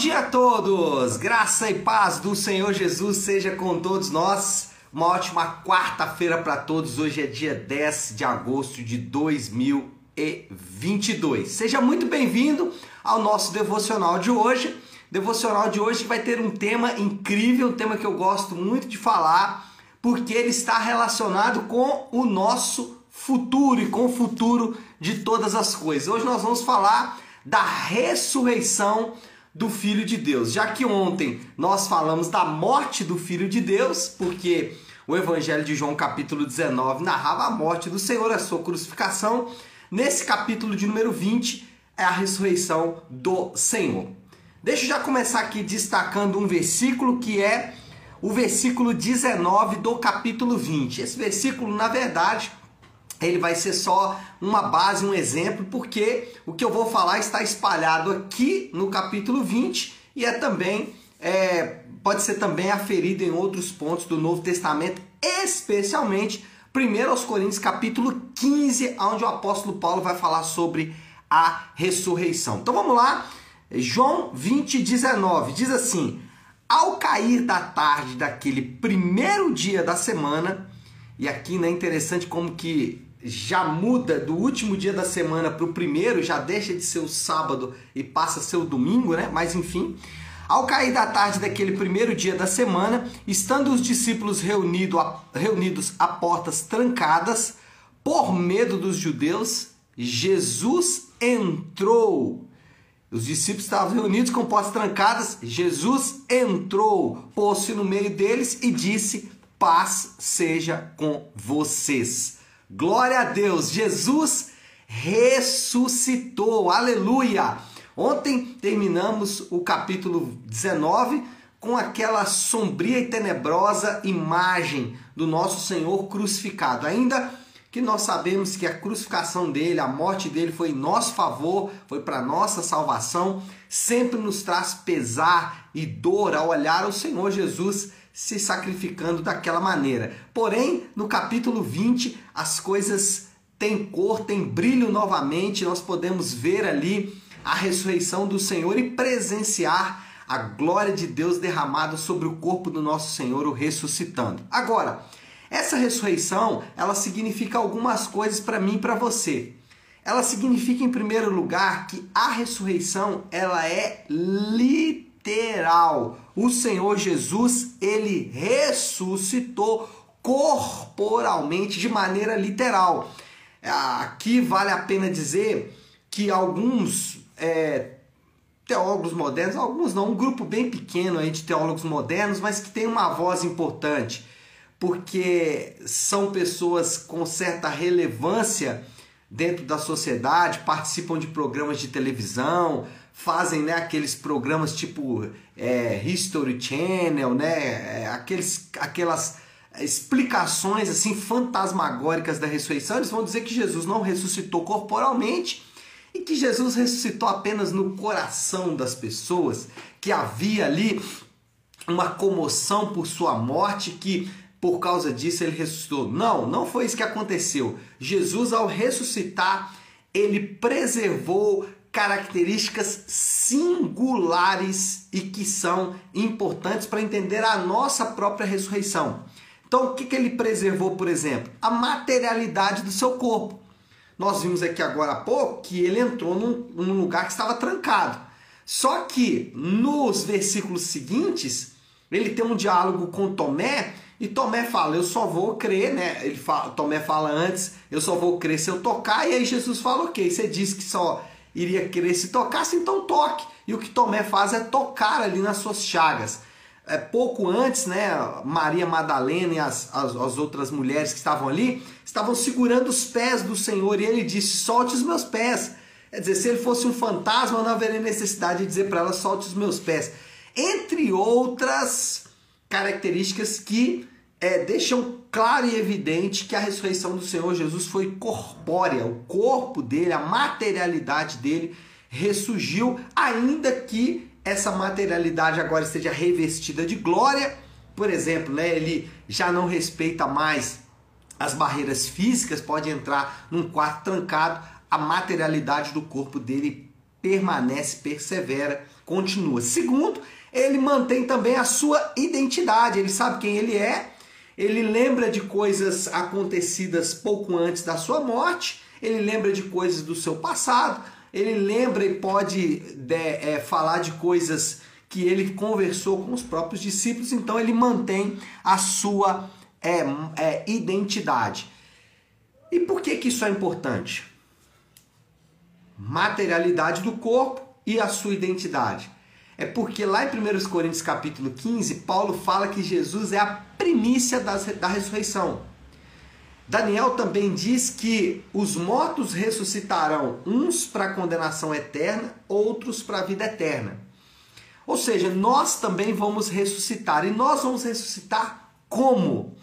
dia a todos! Graça e paz do Senhor Jesus seja com todos nós. Uma ótima quarta-feira para todos. Hoje é dia 10 de agosto de 2022. Seja muito bem-vindo ao nosso devocional de hoje. Devocional de hoje vai ter um tema incrível, um tema que eu gosto muito de falar, porque ele está relacionado com o nosso futuro e com o futuro de todas as coisas. Hoje nós vamos falar da ressurreição do Filho de Deus. Já que ontem nós falamos da morte do Filho de Deus, porque o Evangelho de João, capítulo 19, narrava a morte do Senhor, a sua crucificação. Nesse capítulo de número 20 é a ressurreição do Senhor. Deixa eu já começar aqui destacando um versículo que é o versículo 19 do capítulo 20. Esse versículo, na verdade, ele vai ser só uma base, um exemplo, porque o que eu vou falar está espalhado aqui no capítulo 20 e é também é, pode ser também aferido em outros pontos do Novo Testamento, especialmente 1 aos Coríntios capítulo 15, onde o apóstolo Paulo vai falar sobre a ressurreição. Então vamos lá, João 20, 19, diz assim: Ao cair da tarde daquele primeiro dia da semana, e aqui né, é interessante como que já muda do último dia da semana para o primeiro, já deixa de ser o sábado e passa a ser o domingo, né? Mas enfim. Ao cair da tarde daquele primeiro dia da semana, estando os discípulos reunido a, reunidos a portas trancadas, por medo dos judeus, Jesus entrou. Os discípulos estavam reunidos com portas trancadas, Jesus entrou, pôs-se no meio deles e disse: Paz seja com vocês. Glória a Deus, Jesus ressuscitou, aleluia! Ontem terminamos o capítulo 19 com aquela sombria e tenebrosa imagem do nosso Senhor crucificado. Ainda que nós sabemos que a crucificação dele, a morte dele foi em nosso favor, foi para nossa salvação, sempre nos traz pesar e dor ao olhar o Senhor Jesus se sacrificando daquela maneira. Porém, no capítulo 20, as coisas têm cor, têm brilho novamente, nós podemos ver ali a ressurreição do Senhor e presenciar a glória de Deus derramada sobre o corpo do nosso Senhor, o ressuscitando. Agora, essa ressurreição, ela significa algumas coisas para mim e para você. Ela significa, em primeiro lugar, que a ressurreição ela é literal. O Senhor Jesus, ele ressuscitou corporalmente, de maneira literal. Aqui vale a pena dizer que alguns é, teólogos modernos, alguns não, um grupo bem pequeno aí de teólogos modernos, mas que tem uma voz importante, porque são pessoas com certa relevância dentro da sociedade, participam de programas de televisão, fazem né, aqueles programas tipo é, History Channel, né, é, aqueles, aquelas explicações assim fantasmagóricas da ressurreição, eles vão dizer que Jesus não ressuscitou corporalmente e que Jesus ressuscitou apenas no coração das pessoas, que havia ali uma comoção por sua morte, que por causa disso ele ressuscitou. Não, não foi isso que aconteceu. Jesus, ao ressuscitar, ele preservou características singulares e que são importantes para entender a nossa própria ressurreição. Então, o que, que ele preservou, por exemplo? A materialidade do seu corpo. Nós vimos aqui agora há pouco que ele entrou num, num lugar que estava trancado. Só que nos versículos seguintes, ele tem um diálogo com Tomé e Tomé fala: Eu só vou crer, né? Ele fala, Tomé fala antes: Eu só vou crer se eu tocar. E aí Jesus fala: Ok, você disse que só iria querer se tocasse, então toque. E o que Tomé faz é tocar ali nas suas chagas. É, pouco antes, né, Maria Madalena e as, as, as, outras mulheres que estavam ali estavam segurando os pés do Senhor e ele disse: Solte os meus pés. Quer dizer, se ele fosse um fantasma, não haveria necessidade de dizer para ela: Solte os meus pés. Entre outras características que é, deixam claro e evidente que a ressurreição do Senhor Jesus foi corpórea, o corpo dele, a materialidade dele ressurgiu, ainda que essa materialidade agora esteja revestida de glória. Por exemplo, né, ele já não respeita mais as barreiras físicas, pode entrar num quarto trancado, a materialidade do corpo dele permanece, persevera, continua. Segundo, ele mantém também a sua identidade, ele sabe quem ele é, ele lembra de coisas acontecidas pouco antes da sua morte, ele lembra de coisas do seu passado, ele lembra e pode de, é, falar de coisas que ele conversou com os próprios discípulos, então ele mantém a sua é, é, identidade. E por que, que isso é importante? Materialidade do corpo e a sua identidade. É porque lá em 1 Coríntios capítulo 15, Paulo fala que Jesus é a primícia da ressurreição. Daniel também diz que os mortos ressuscitarão, uns para a condenação eterna, outros para a vida eterna. Ou seja, nós também vamos ressuscitar. E nós vamos ressuscitar como?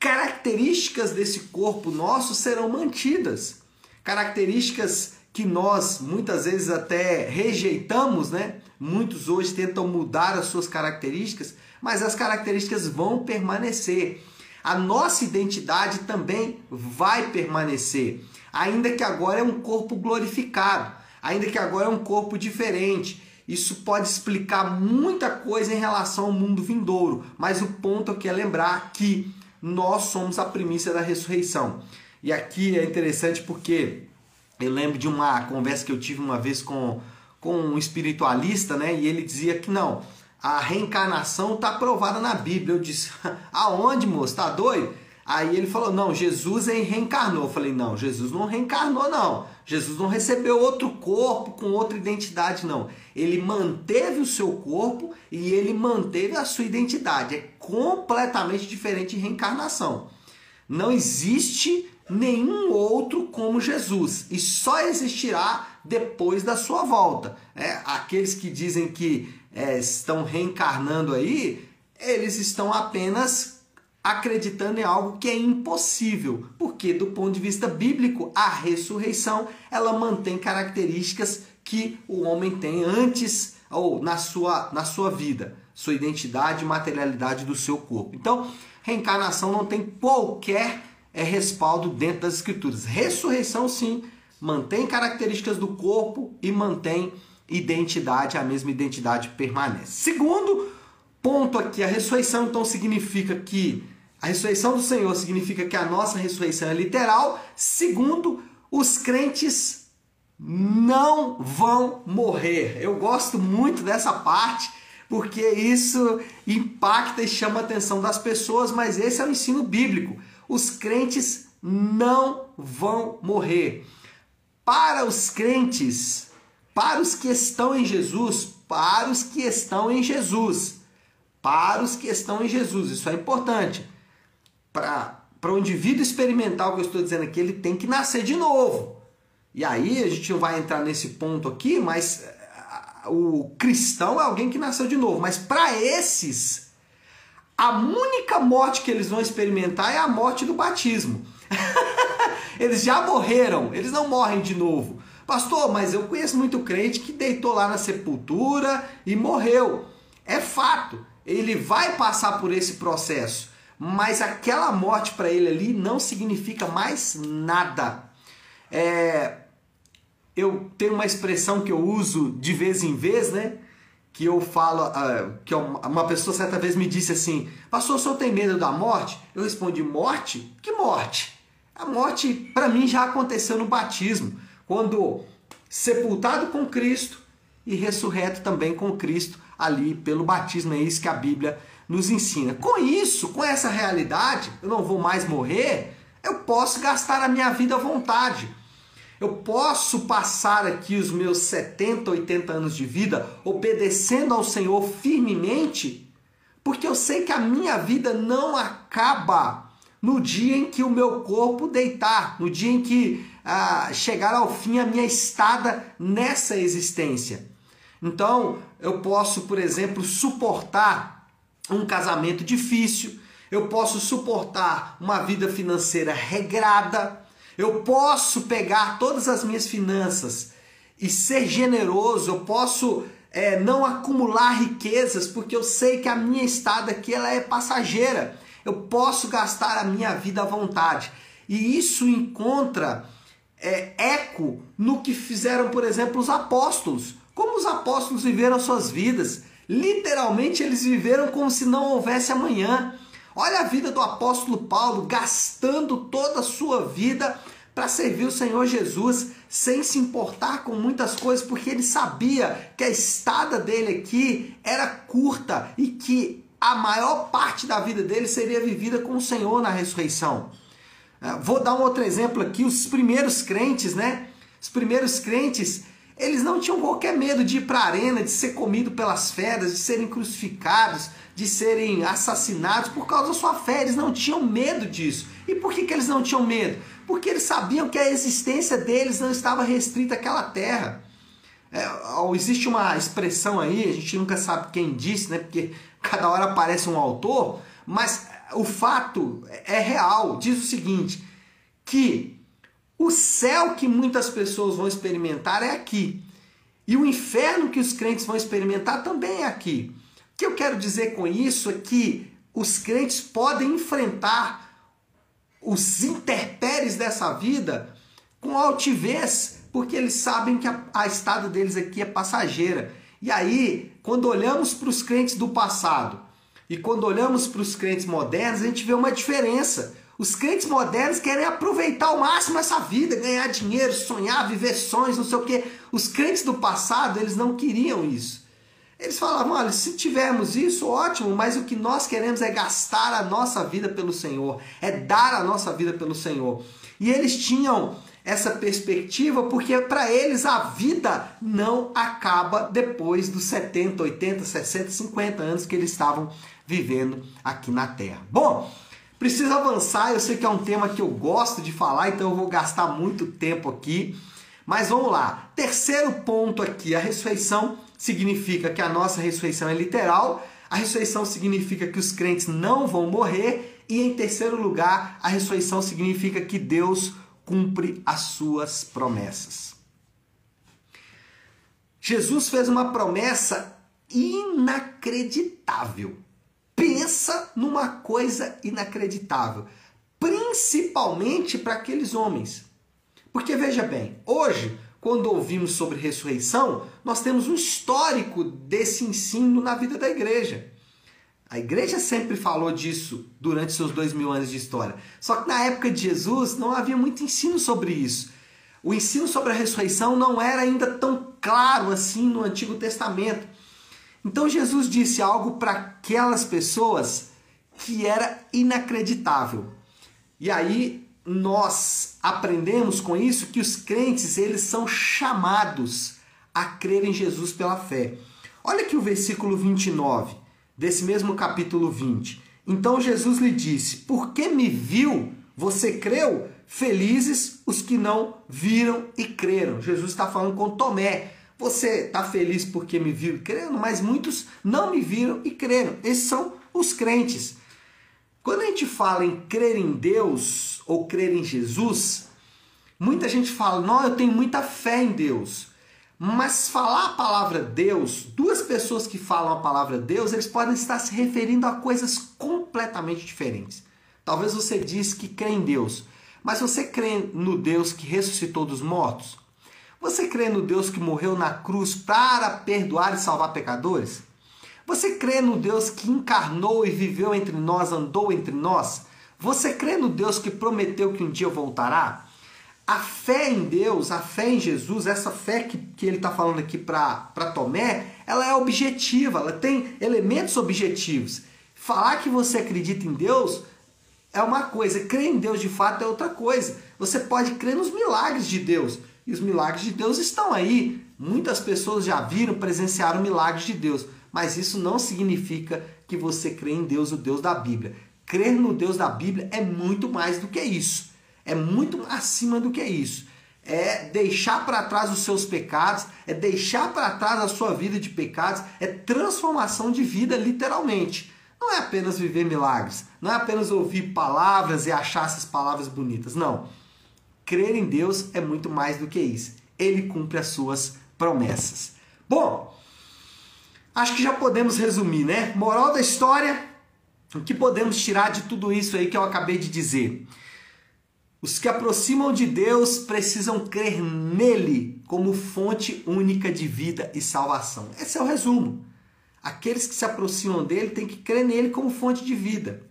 Características desse corpo nosso serão mantidas. Características que nós muitas vezes até rejeitamos, né? Muitos hoje tentam mudar as suas características, mas as características vão permanecer a nossa identidade também vai permanecer, ainda que agora é um corpo glorificado, ainda que agora é um corpo diferente. Isso pode explicar muita coisa em relação ao mundo vindouro, mas o ponto aqui é lembrar que nós somos a primícia da ressurreição. E aqui é interessante porque eu lembro de uma conversa que eu tive uma vez com, com um espiritualista, né? E ele dizia que não, a reencarnação está provada na Bíblia. Eu disse, aonde, moço? Tá doido? Aí ele falou, não, Jesus reencarnou. Eu falei, não, Jesus não reencarnou, não. Jesus não recebeu outro corpo com outra identidade, não. Ele manteve o seu corpo e ele manteve a sua identidade. É completamente diferente de reencarnação. Não existe nenhum outro como Jesus e só existirá depois da sua volta. É, aqueles que dizem que é, estão reencarnando aí, eles estão apenas acreditando em algo que é impossível, porque do ponto de vista bíblico, a ressurreição ela mantém características que o homem tem antes ou na sua, na sua vida, sua identidade e materialidade do seu corpo. Então, reencarnação não tem qualquer é, respaldo dentro das escrituras. Ressurreição sim, mantém características do corpo e mantém identidade, a mesma identidade permanece. Segundo ponto aqui, a ressurreição então significa que a ressurreição do Senhor significa que a nossa ressurreição é literal. Segundo, os crentes não vão morrer. Eu gosto muito dessa parte porque isso impacta e chama a atenção das pessoas, mas esse é o ensino bíblico. Os crentes não vão morrer. Para os crentes, para os que estão em Jesus, para os que estão em Jesus, para os que estão em Jesus, isso é importante. Para, para o indivíduo experimental que eu estou dizendo aqui, ele tem que nascer de novo. E aí a gente não vai entrar nesse ponto aqui, mas o cristão é alguém que nasceu de novo. Mas para esses, a única morte que eles vão experimentar é a morte do batismo. eles já morreram, eles não morrem de novo. Pastor, mas eu conheço muito crente que deitou lá na sepultura e morreu. É fato, ele vai passar por esse processo, mas aquela morte para ele ali não significa mais nada. É, eu tenho uma expressão que eu uso de vez em vez, né? Que eu falo, uh, que uma pessoa certa vez me disse assim: Pastor, o senhor tem medo da morte? Eu respondi: Morte? Que morte? A morte, para mim, já aconteceu no batismo quando sepultado com Cristo e ressurreto também com Cristo ali pelo batismo. É isso que a Bíblia nos ensina. Com isso, com essa realidade, eu não vou mais morrer, eu posso gastar a minha vida à vontade. Eu posso passar aqui os meus 70, 80 anos de vida obedecendo ao Senhor firmemente, porque eu sei que a minha vida não acaba no dia em que o meu corpo deitar, no dia em que a chegar ao fim a minha estada nessa existência. Então, eu posso, por exemplo, suportar um casamento difícil, eu posso suportar uma vida financeira regrada, eu posso pegar todas as minhas finanças e ser generoso, eu posso é, não acumular riquezas, porque eu sei que a minha estada aqui ela é passageira. Eu posso gastar a minha vida à vontade. E isso encontra é, eco no que fizeram, por exemplo, os apóstolos. Como os apóstolos viveram suas vidas. Literalmente, eles viveram como se não houvesse amanhã. Olha a vida do apóstolo Paulo gastando toda a sua vida para servir o Senhor Jesus, sem se importar com muitas coisas, porque ele sabia que a estada dele aqui era curta e que a maior parte da vida dele seria vivida com o Senhor na ressurreição. É, vou dar um outro exemplo aqui: os primeiros crentes, né? Os primeiros crentes, eles não tinham qualquer medo de ir para a arena, de ser comido pelas feras, de serem crucificados, de serem assassinados por causa da sua fé. Eles não tinham medo disso. E por que, que eles não tinham medo? Porque eles sabiam que a existência deles não estava restrita àquela terra. É, existe uma expressão aí, a gente nunca sabe quem disse, né? Porque cada hora aparece um autor, mas o fato é real. Diz o seguinte: que o céu que muitas pessoas vão experimentar é aqui. E o inferno que os crentes vão experimentar também é aqui. O que eu quero dizer com isso é que os crentes podem enfrentar os interpéries dessa vida com altivez, porque eles sabem que a, a deles aqui é passageira. E aí, quando olhamos para os crentes do passado e quando olhamos para os crentes modernos, a gente vê uma diferença. Os crentes modernos querem aproveitar ao máximo essa vida, ganhar dinheiro, sonhar, viver sonhos, não sei o quê. Os crentes do passado, eles não queriam isso. Eles falavam: olha, se tivermos isso, ótimo, mas o que nós queremos é gastar a nossa vida pelo Senhor, é dar a nossa vida pelo Senhor. E eles tinham essa perspectiva porque para eles a vida não acaba depois dos 70, 80, 60, 50 anos que eles estavam vivendo aqui na Terra. Bom, preciso avançar, eu sei que é um tema que eu gosto de falar, então eu vou gastar muito tempo aqui. Mas vamos lá. Terceiro ponto aqui, a ressurreição significa que a nossa ressurreição é literal, a ressurreição significa que os crentes não vão morrer, e em terceiro lugar, a ressurreição significa que Deus cumpre as suas promessas. Jesus fez uma promessa inacreditável. Pensa numa coisa inacreditável, principalmente para aqueles homens. Porque veja bem, hoje quando ouvimos sobre ressurreição, nós temos um histórico desse ensino na vida da igreja. A igreja sempre falou disso durante seus dois mil anos de história. Só que na época de Jesus não havia muito ensino sobre isso. O ensino sobre a ressurreição não era ainda tão claro assim no Antigo Testamento. Então Jesus disse algo para aquelas pessoas que era inacreditável. E aí nós aprendemos com isso que os crentes eles são chamados a crer em Jesus pela fé. Olha aqui o versículo 29 desse mesmo capítulo 20. Então Jesus lhe disse: Porque me viu, você creu? Felizes os que não viram e creram. Jesus está falando com Tomé. Você está feliz porque me viu creram, mas muitos não me viram e creram. Esses são os crentes. Quando a gente fala em crer em Deus ou crer em Jesus, muita gente fala: "Não, eu tenho muita fé em Deus". Mas falar a palavra Deus, duas pessoas que falam a palavra Deus, eles podem estar se referindo a coisas completamente diferentes. Talvez você diz que crê em Deus, mas você crê no Deus que ressuscitou dos mortos? Você crê no Deus que morreu na cruz para perdoar e salvar pecadores? Você crê no Deus que encarnou e viveu entre nós, andou entre nós? Você crê no Deus que prometeu que um dia voltará? A fé em Deus, a fé em Jesus, essa fé que, que ele está falando aqui para Tomé, ela é objetiva, ela tem elementos objetivos. Falar que você acredita em Deus é uma coisa, crer em Deus de fato é outra coisa. Você pode crer nos milagres de Deus, e os milagres de Deus estão aí. Muitas pessoas já viram, presenciaram milagres de Deus mas isso não significa que você crê em Deus, o Deus da Bíblia. Crer no Deus da Bíblia é muito mais do que isso. É muito acima do que isso. É deixar para trás os seus pecados, é deixar para trás a sua vida de pecados, é transformação de vida, literalmente. Não é apenas viver milagres, não é apenas ouvir palavras e achar essas palavras bonitas. Não. Crer em Deus é muito mais do que isso. Ele cumpre as suas promessas. Bom, acho que já podemos resumir, né? Moral da história, o que podemos tirar de tudo isso aí que eu acabei de dizer? Os que aproximam de Deus precisam crer nele como fonte única de vida e salvação. Esse é o resumo. Aqueles que se aproximam dele têm que crer nele como fonte de vida.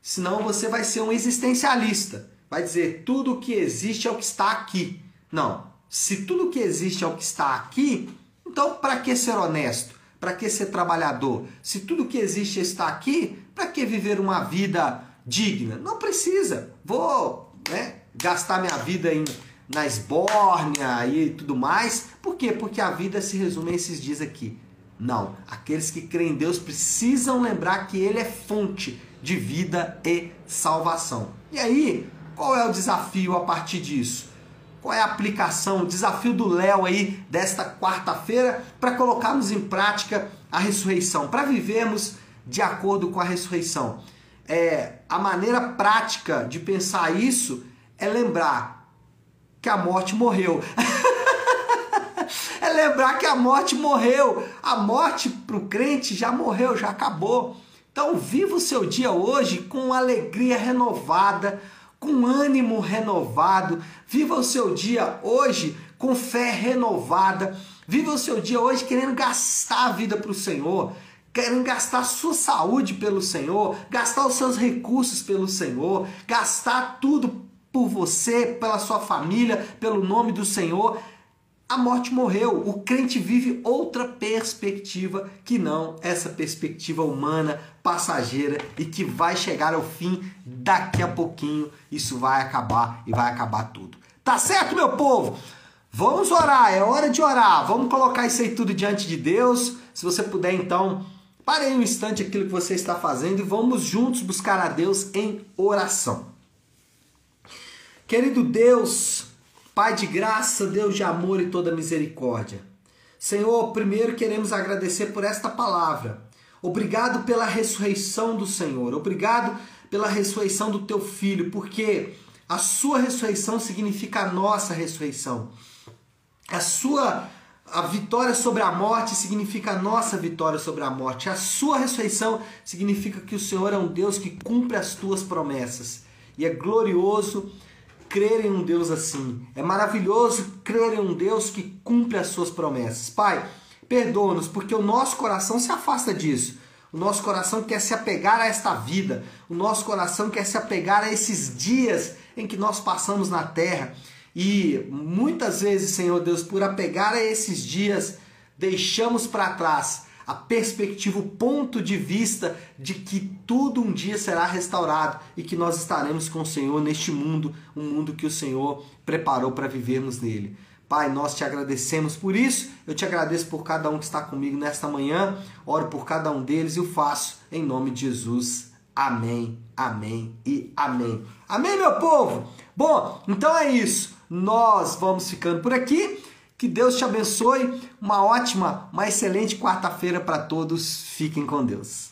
Senão você vai ser um existencialista. Vai dizer tudo o que existe é o que está aqui. Não. Se tudo o que existe é o que está aqui, então para que ser honesto? Para que ser trabalhador? Se tudo o que existe está aqui, para que viver uma vida digna? Não precisa. Vou né, gastar minha vida em, na esbórnia e tudo mais. Por quê? Porque a vida se resume a esses dias aqui. Não. Aqueles que creem em Deus precisam lembrar que Ele é fonte de vida e salvação. E aí, qual é o desafio a partir disso? Qual é a aplicação, o desafio do Léo aí desta quarta-feira para colocarmos em prática a ressurreição, para vivermos de acordo com a ressurreição? É, a maneira prática de pensar isso é lembrar que a morte morreu. é lembrar que a morte morreu. A morte para o crente já morreu, já acabou. Então, viva o seu dia hoje com alegria renovada, com ânimo renovado. Viva o seu dia hoje com fé renovada. Viva o seu dia hoje querendo gastar a vida para o Senhor, querendo gastar sua saúde pelo Senhor, gastar os seus recursos pelo Senhor, gastar tudo por você, pela sua família, pelo nome do Senhor. A morte morreu. O crente vive outra perspectiva que não essa perspectiva humana, passageira e que vai chegar ao fim daqui a pouquinho. Isso vai acabar e vai acabar tudo. Tá certo, meu povo? Vamos orar, é hora de orar. Vamos colocar isso aí tudo diante de Deus. Se você puder, então, pare aí um instante aquilo que você está fazendo e vamos juntos buscar a Deus em oração. Querido Deus, Pai de graça, Deus de amor e toda misericórdia. Senhor, primeiro queremos agradecer por esta palavra. Obrigado pela ressurreição do Senhor. Obrigado pela ressurreição do teu filho, porque a sua ressurreição significa a nossa ressurreição. A sua a vitória sobre a morte significa a nossa vitória sobre a morte. A sua ressurreição significa que o Senhor é um Deus que cumpre as tuas promessas. E é glorioso crer em um Deus assim. É maravilhoso crer em um Deus que cumpre as suas promessas. Pai, perdoa-nos porque o nosso coração se afasta disso. O nosso coração quer se apegar a esta vida. O nosso coração quer se apegar a esses dias em que nós passamos na terra. E muitas vezes, Senhor Deus, por apegar a esses dias, deixamos para trás a perspectiva, o ponto de vista de que tudo um dia será restaurado e que nós estaremos com o Senhor neste mundo, um mundo que o Senhor preparou para vivermos nele. Pai, nós te agradecemos por isso. Eu te agradeço por cada um que está comigo nesta manhã. Oro por cada um deles e o faço em nome de Jesus. Amém, amém e amém. Amém, meu povo? Bom, então é isso. Nós vamos ficando por aqui. Que Deus te abençoe. Uma ótima, uma excelente quarta-feira para todos. Fiquem com Deus.